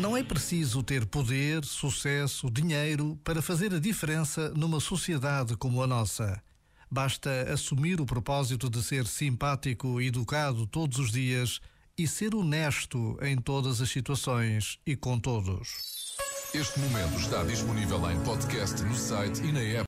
Não é preciso ter poder, sucesso, dinheiro para fazer a diferença numa sociedade como a nossa. Basta assumir o propósito de ser simpático e educado todos os dias e ser honesto em todas as situações e com todos. Este momento está disponível em podcast no site e na app.